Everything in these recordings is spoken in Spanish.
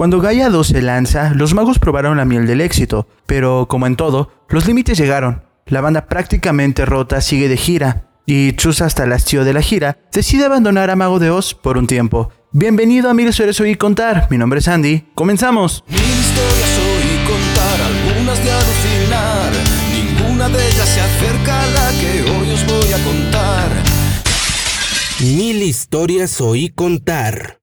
Cuando Gaia 2 se lanza, los magos probaron la miel del éxito, pero como en todo, los límites llegaron. La banda prácticamente rota sigue de gira, y Chus hasta el hastío de la gira, decide abandonar a Mago de Oz por un tiempo. Bienvenido a Mil Historias Oí Contar, mi nombre es Andy, comenzamos. Mil historias oí contar, algunas de alucinar, ninguna de ellas se acerca a la que hoy os voy a contar. Mil historias oí contar.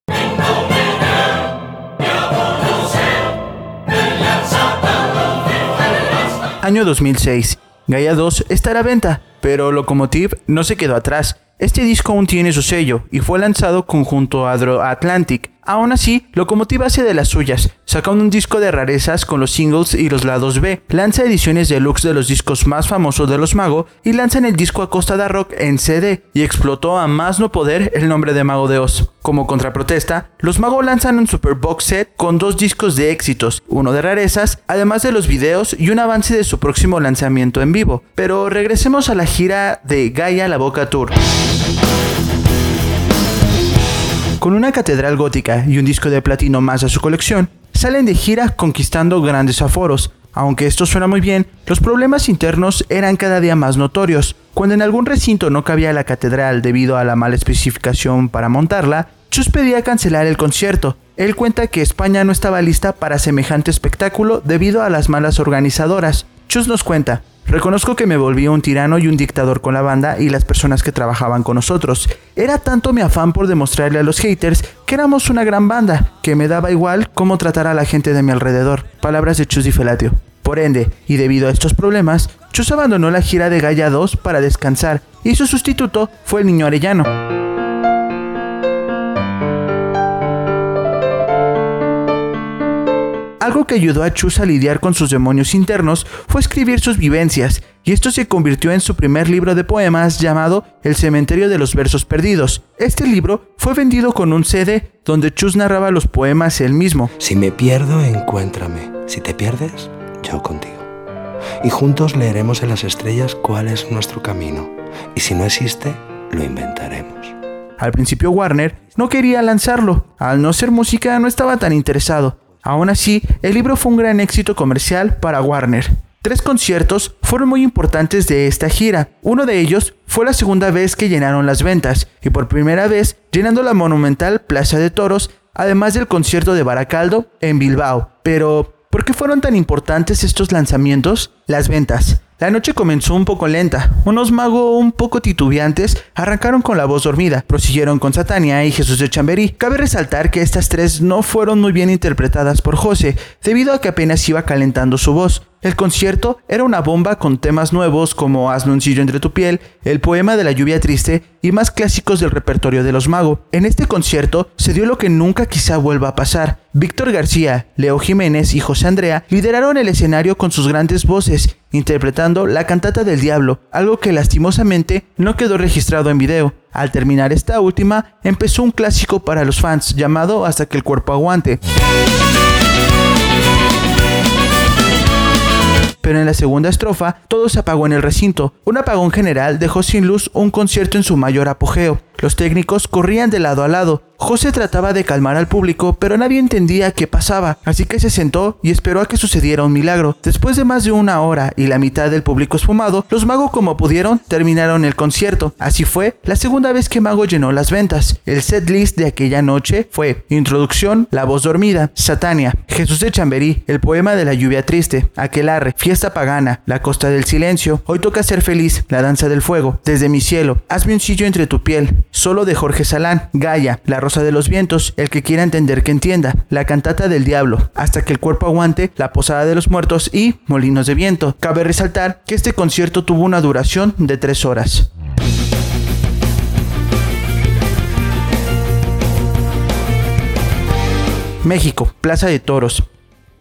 Año 2006. Gaia 2 está a la venta, pero Locomotive no se quedó atrás. Este disco aún tiene su sello y fue lanzado conjunto a Adro Atlantic, Aún así, Locomotiva hace de las suyas, saca un disco de rarezas con los singles y los lados B, lanza ediciones deluxe de los discos más famosos de los Mago y lanzan el disco a Costa de Rock en CD y explotó a más no poder el nombre de Mago de Oz. Como contraprotesta, los Mago lanzan un super box set con dos discos de éxitos, uno de rarezas, además de los videos y un avance de su próximo lanzamiento en vivo. Pero regresemos a la gira de Gaia La Boca Tour. Con una catedral gótica y un disco de platino más a su colección, salen de gira conquistando grandes aforos. Aunque esto suena muy bien, los problemas internos eran cada día más notorios. Cuando en algún recinto no cabía la catedral debido a la mala especificación para montarla, Chus pedía cancelar el concierto. Él cuenta que España no estaba lista para semejante espectáculo debido a las malas organizadoras. Chus nos cuenta, Reconozco que me volví un tirano y un dictador con la banda y las personas que trabajaban con nosotros. Era tanto mi afán por demostrarle a los haters que éramos una gran banda, que me daba igual cómo tratar a la gente de mi alrededor. Palabras de Chus Felatio. Por ende, y debido a estos problemas, Chus abandonó la gira de Gaia 2 para descansar y su sustituto fue el niño Arellano. Algo que ayudó a Chus a lidiar con sus demonios internos fue escribir sus vivencias, y esto se convirtió en su primer libro de poemas llamado El Cementerio de los Versos Perdidos. Este libro fue vendido con un CD donde Chus narraba los poemas él mismo. Si me pierdo, encuéntrame. Si te pierdes, yo contigo. Y juntos leeremos en las estrellas cuál es nuestro camino. Y si no existe, lo inventaremos. Al principio Warner no quería lanzarlo, al no ser música no estaba tan interesado, Aún así, el libro fue un gran éxito comercial para Warner. Tres conciertos fueron muy importantes de esta gira. Uno de ellos fue la segunda vez que llenaron las ventas, y por primera vez llenando la monumental Plaza de Toros, además del concierto de Baracaldo en Bilbao. Pero, ¿por qué fueron tan importantes estos lanzamientos? Las ventas. La noche comenzó un poco lenta. Unos magos un poco titubeantes arrancaron con la voz dormida, prosiguieron con Satania y Jesús de Chamberí. Cabe resaltar que estas tres no fueron muy bien interpretadas por José, debido a que apenas iba calentando su voz. El concierto era una bomba con temas nuevos como Hazme un sillo entre tu piel, el poema de la lluvia triste y más clásicos del repertorio de los magos. En este concierto se dio lo que nunca quizá vuelva a pasar. Víctor García, Leo Jiménez y José Andrea lideraron el escenario con sus grandes voces, interpretando la cantata del diablo, algo que lastimosamente no quedó registrado en video. Al terminar esta última, empezó un clásico para los fans llamado Hasta que el cuerpo aguante. Pero en la segunda estrofa todo se apagó en el recinto. Un apagón general dejó sin luz un concierto en su mayor apogeo. Los técnicos corrían de lado a lado, José trataba de calmar al público, pero nadie entendía qué pasaba, así que se sentó y esperó a que sucediera un milagro. Después de más de una hora y la mitad del público esfumado, los magos como pudieron terminaron el concierto. Así fue la segunda vez que Mago llenó las ventas. El set list de aquella noche fue Introducción, La voz dormida, Satania, Jesús de Chamberí, El poema de la lluvia triste, Aquelarre, Fiesta pagana, La costa del silencio, Hoy toca ser feliz, La danza del fuego, Desde mi cielo, Hazme un sillo entre tu piel, Solo de Jorge Salán, Gaia, La Rosa de los Vientos, el que quiera entender que entienda, La Cantata del Diablo, Hasta que el cuerpo aguante, La Posada de los Muertos y Molinos de Viento. Cabe resaltar que este concierto tuvo una duración de tres horas. México, Plaza de Toros.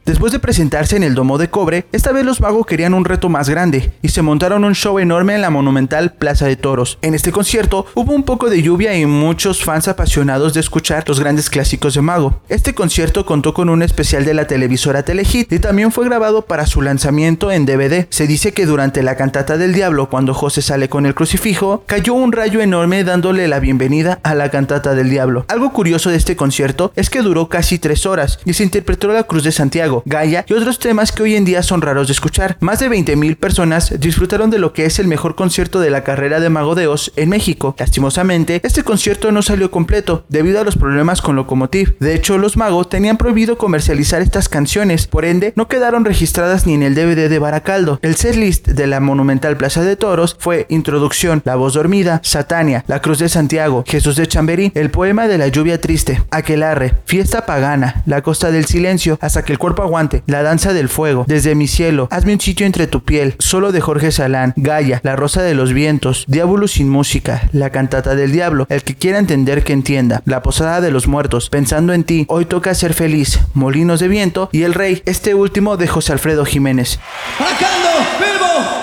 Después de presentarse en el Domo de Cobre, esta vez los magos querían un reto más grande y se montaron un show enorme en la monumental Plaza de Toros. En este concierto hubo un poco de lluvia y muchos fans apasionados de escuchar los grandes clásicos de Mago. Este concierto contó con un especial de la televisora Telehit y también fue grabado para su lanzamiento en DVD. Se dice que durante la cantata del diablo, cuando José sale con el crucifijo, cayó un rayo enorme dándole la bienvenida a la cantata del diablo. Algo curioso de este concierto es que duró casi tres horas y se interpretó la Cruz de Santiago, Gaia y otros temas que hoy en día son raros de escuchar. Más de 20.000 personas disfrutaron de lo que es el mejor concierto de la carrera de Mago de Oz en México. Lastimosamente, este concierto no salió completo debido a los problemas con Locomotiv. De hecho, los magos tenían prohibido comercializar estas canciones, por ende, no quedaron registradas ni en el DVD de Baracaldo. El setlist de la monumental Plaza de Toros fue Introducción, La Voz Dormida, Satania, La Cruz de Santiago, Jesús de Chamberí, El Poema de la Lluvia Triste, Aquelarre, Fiesta Pagana, La Costa del Silencio, Hasta que el Cuerpo Aguante, La Danza del Fuego, Desde mi Cielo, Hazme un sitio entre tu piel, Solo de Jorge Salán, Gaia, La Rosa de los Vientos, Diablo sin música, La Cantata del Diablo, El que quiera entender que entienda, La Posada de los Muertos, Pensando en ti, Hoy toca ser feliz, Molinos de Viento y El Rey, este último de José Alfredo Jiménez.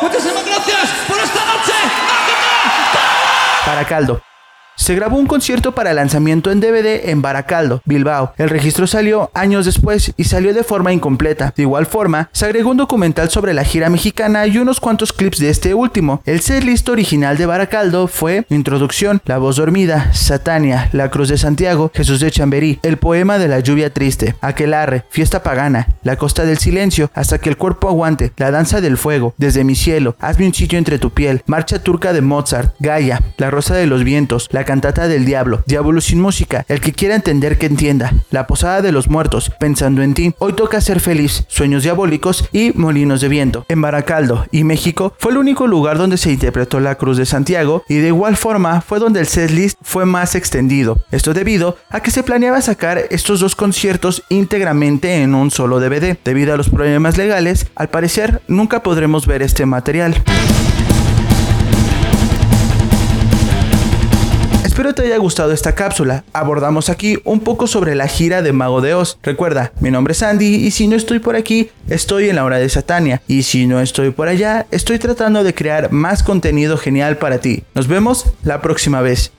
muchísimas gracias por esta noche. Para Caldo. Se grabó un concierto para lanzamiento en DVD en Baracaldo, Bilbao. El registro salió años después y salió de forma incompleta. De igual forma, se agregó un documental sobre la gira mexicana y unos cuantos clips de este último. El setlist original de Baracaldo fue Introducción, La voz dormida, Satania, La cruz de Santiago, Jesús de Chamberí, El poema de la lluvia triste, Aquelarre, Fiesta pagana, La costa del silencio, Hasta que el cuerpo aguante, La danza del fuego, Desde mi cielo, Hazme un sitio entre tu piel, Marcha turca de Mozart, Gaia, La rosa de los vientos, La cantata del diablo, Diablo sin música, el que quiera entender que entienda, La posada de los muertos, Pensando en ti, Hoy toca ser feliz, Sueños diabólicos y Molinos de viento. En Baracaldo y México fue el único lugar donde se interpretó la Cruz de Santiago y de igual forma fue donde el setlist fue más extendido. Esto debido a que se planeaba sacar estos dos conciertos íntegramente en un solo DVD. Debido a los problemas legales, al parecer nunca podremos ver este material. Espero te haya gustado esta cápsula. Abordamos aquí un poco sobre la gira de Mago de Oz. Recuerda, mi nombre es Andy y si no estoy por aquí, estoy en la hora de Satania. Y si no estoy por allá, estoy tratando de crear más contenido genial para ti. Nos vemos la próxima vez.